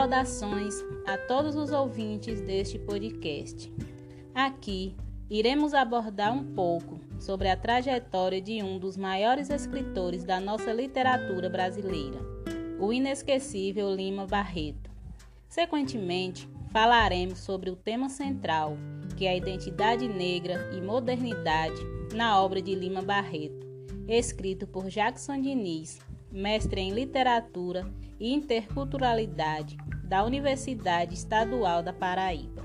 Saudações a todos os ouvintes deste podcast. Aqui iremos abordar um pouco sobre a trajetória de um dos maiores escritores da nossa literatura brasileira, o inesquecível Lima Barreto. Sequentemente, falaremos sobre o tema central, que é a identidade negra e modernidade na obra de Lima Barreto, escrito por Jackson Diniz, mestre em literatura e interculturalidade da Universidade Estadual da Paraíba.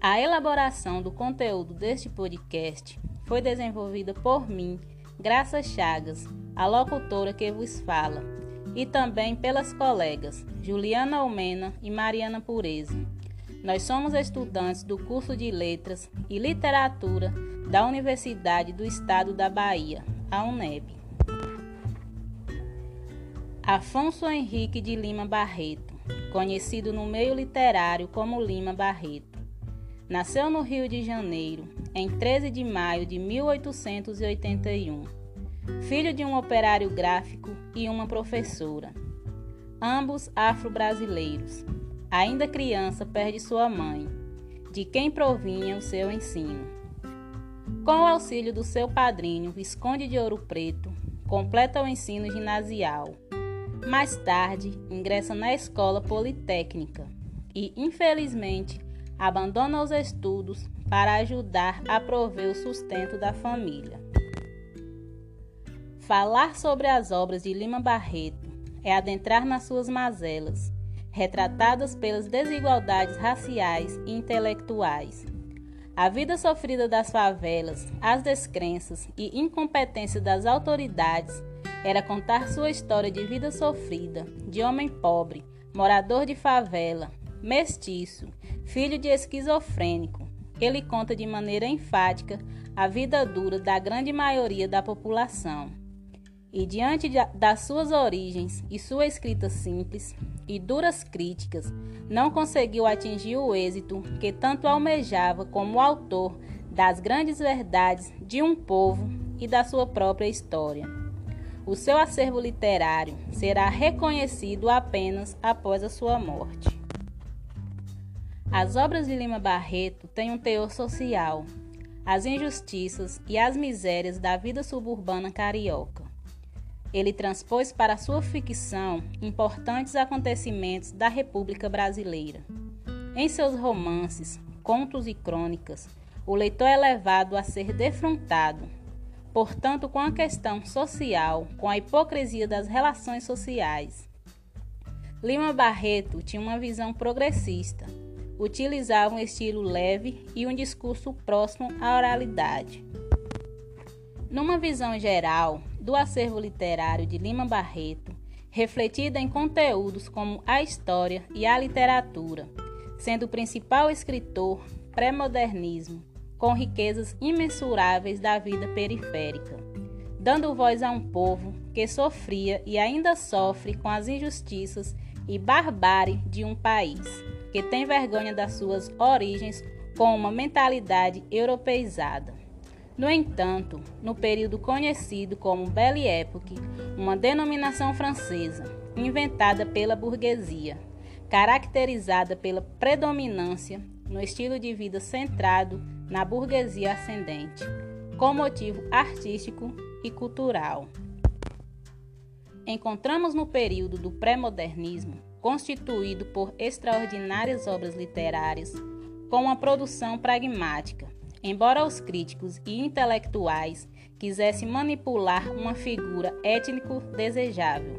A elaboração do conteúdo deste podcast foi desenvolvida por mim, Graça Chagas, a locutora que vos fala, e também pelas colegas Juliana Almena e Mariana Pureza. Nós somos estudantes do curso de Letras e Literatura da Universidade do Estado da Bahia, a UNEB. Afonso Henrique de Lima Barreto, conhecido no meio literário como Lima Barreto, nasceu no Rio de Janeiro em 13 de maio de 1881, filho de um operário gráfico e uma professora, ambos afro-brasileiros. Ainda criança, perde sua mãe, de quem provinha o seu ensino. Com o auxílio do seu padrinho, Visconde de Ouro Preto, completa o ensino ginasial mais tarde, ingressa na escola politécnica e, infelizmente, abandona os estudos para ajudar a prover o sustento da família. Falar sobre as obras de Lima Barreto é adentrar nas suas mazelas, retratadas pelas desigualdades raciais e intelectuais. A vida sofrida das favelas, as descrenças e incompetência das autoridades era contar sua história de vida sofrida, de homem pobre, morador de favela, mestiço, filho de esquizofrênico. Ele conta de maneira enfática a vida dura da grande maioria da população. E diante de, das suas origens e sua escrita simples e duras críticas, não conseguiu atingir o êxito que tanto almejava como autor das grandes verdades de um povo e da sua própria história o seu acervo literário será reconhecido apenas após a sua morte. As obras de Lima Barreto têm um teor social, as injustiças e as misérias da vida suburbana carioca. Ele transpôs para sua ficção importantes acontecimentos da República Brasileira. Em seus romances, contos e crônicas, o leitor é levado a ser defrontado portanto, com a questão social, com a hipocrisia das relações sociais. Lima Barreto tinha uma visão progressista, utilizava um estilo leve e um discurso próximo à oralidade. Numa visão geral do acervo literário de Lima Barreto, refletida em conteúdos como a história e a literatura, sendo o principal escritor pré-modernismo, com riquezas imensuráveis da vida periférica, dando voz a um povo que sofria e ainda sofre com as injustiças e barbárie de um país que tem vergonha das suas origens com uma mentalidade europeizada. No entanto, no período conhecido como Belle Époque, uma denominação francesa inventada pela burguesia, caracterizada pela predominância no estilo de vida centrado na burguesia ascendente, com motivo artístico e cultural. Encontramos no período do pré-modernismo, constituído por extraordinárias obras literárias, com uma produção pragmática, embora os críticos e intelectuais quisessem manipular uma figura étnico desejável,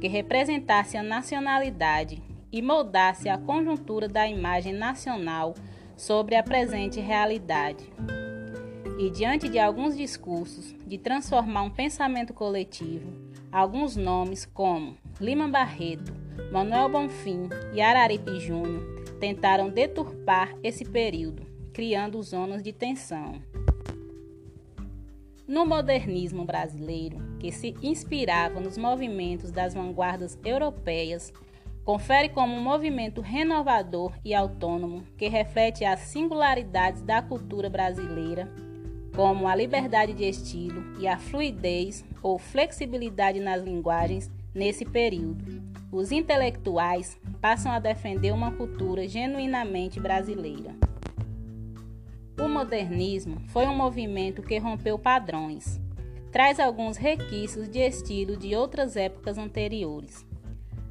que representasse a nacionalidade e moldasse a conjuntura da imagem nacional sobre a presente realidade. E diante de alguns discursos de transformar um pensamento coletivo, alguns nomes como Lima Barreto, Manuel Bonfim e Araripe Júnior tentaram deturpar esse período, criando zonas de tensão. No modernismo brasileiro, que se inspirava nos movimentos das vanguardas europeias, confere como um movimento renovador e autônomo que reflete as singularidades da cultura brasileira, como a liberdade de estilo e a fluidez ou flexibilidade nas linguagens nesse período. os intelectuais passam a defender uma cultura genuinamente brasileira. O modernismo foi um movimento que rompeu padrões, traz alguns requisitos de estilo de outras épocas anteriores.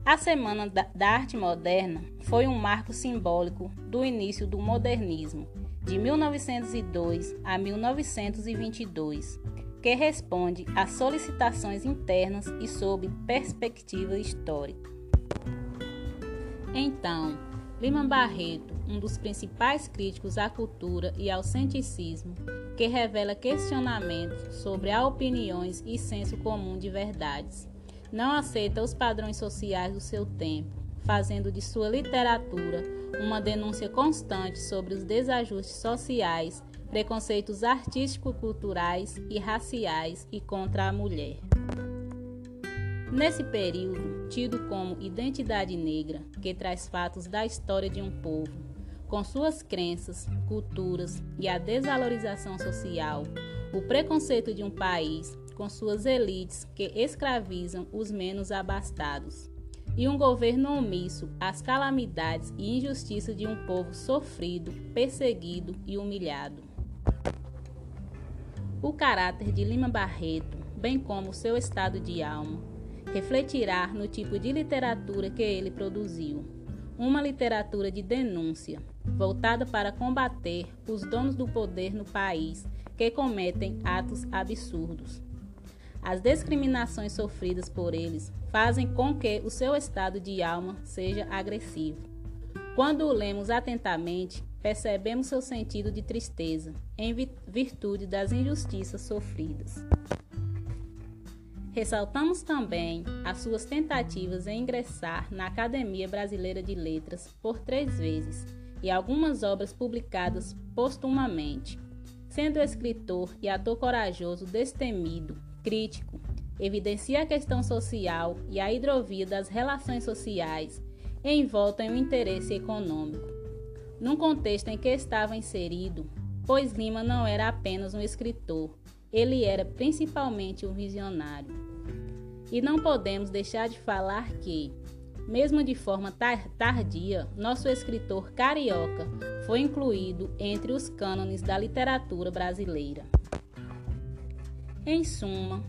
A Semana da Arte Moderna foi um marco simbólico do início do modernismo, de 1902 a 1922, que responde às solicitações internas e sob perspectiva histórica. Então, Lima Barreto, um dos principais críticos à cultura e ao cienticismo, que revela questionamentos sobre opiniões e senso comum de verdades, não aceita os padrões sociais do seu tempo, fazendo de sua literatura uma denúncia constante sobre os desajustes sociais preconceitos artístico-culturais e raciais e contra a mulher. Nesse período, tido como identidade negra, que traz fatos da história de um povo, com suas crenças, culturas e a desvalorização social, o preconceito de um país, com suas elites que escravizam os menos abastados, e um governo omisso às calamidades e injustiças de um povo sofrido, perseguido e humilhado. O caráter de Lima Barreto, bem como seu estado de alma, refletirá no tipo de literatura que ele produziu. Uma literatura de denúncia, voltada para combater os donos do poder no país que cometem atos absurdos. As discriminações sofridas por eles fazem com que o seu estado de alma seja agressivo. Quando o lemos atentamente, percebemos seu sentido de tristeza, em virtude das injustiças sofridas. Ressaltamos também as suas tentativas em ingressar na Academia Brasileira de Letras por três vezes e algumas obras publicadas postumamente, sendo escritor e ator corajoso, destemido, crítico, evidencia a questão social e a hidrovia das relações sociais envolta em um interesse econômico num contexto em que estava inserido, pois Lima não era apenas um escritor, ele era principalmente um visionário. E não podemos deixar de falar que, mesmo de forma tardia, nosso escritor carioca foi incluído entre os cânones da literatura brasileira. Em suma,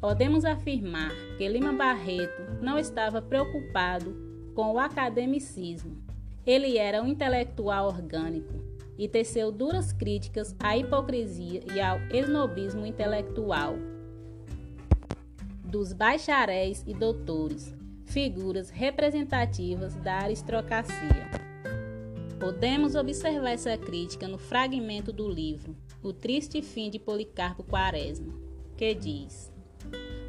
podemos afirmar que Lima Barreto não estava preocupado com o academicismo, ele era um intelectual orgânico e teceu duras críticas à hipocrisia e ao esnobismo intelectual dos bacharéis e doutores, figuras representativas da aristocracia. Podemos observar essa crítica no fragmento do livro O Triste Fim de Policarpo Quaresma, que diz: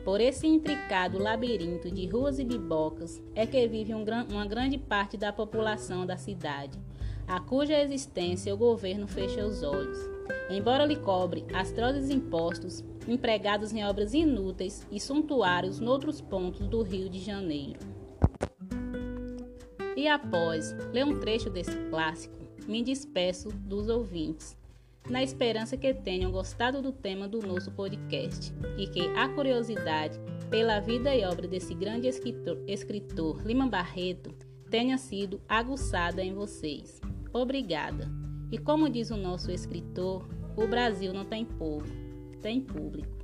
por esse intricado labirinto de ruas e bibocas é que vive um gran uma grande parte da população da cidade, a cuja existência o governo fecha os olhos. Embora lhe cobre astrozes impostos empregados em obras inúteis e suntuários noutros pontos do Rio de Janeiro. E após ler um trecho desse clássico, me despeço dos ouvintes na esperança que tenham gostado do tema do nosso podcast e que a curiosidade pela vida e obra desse grande escritor, escritor Lima Barreto tenha sido aguçada em vocês. Obrigada. E como diz o nosso escritor, o Brasil não tem povo, tem público.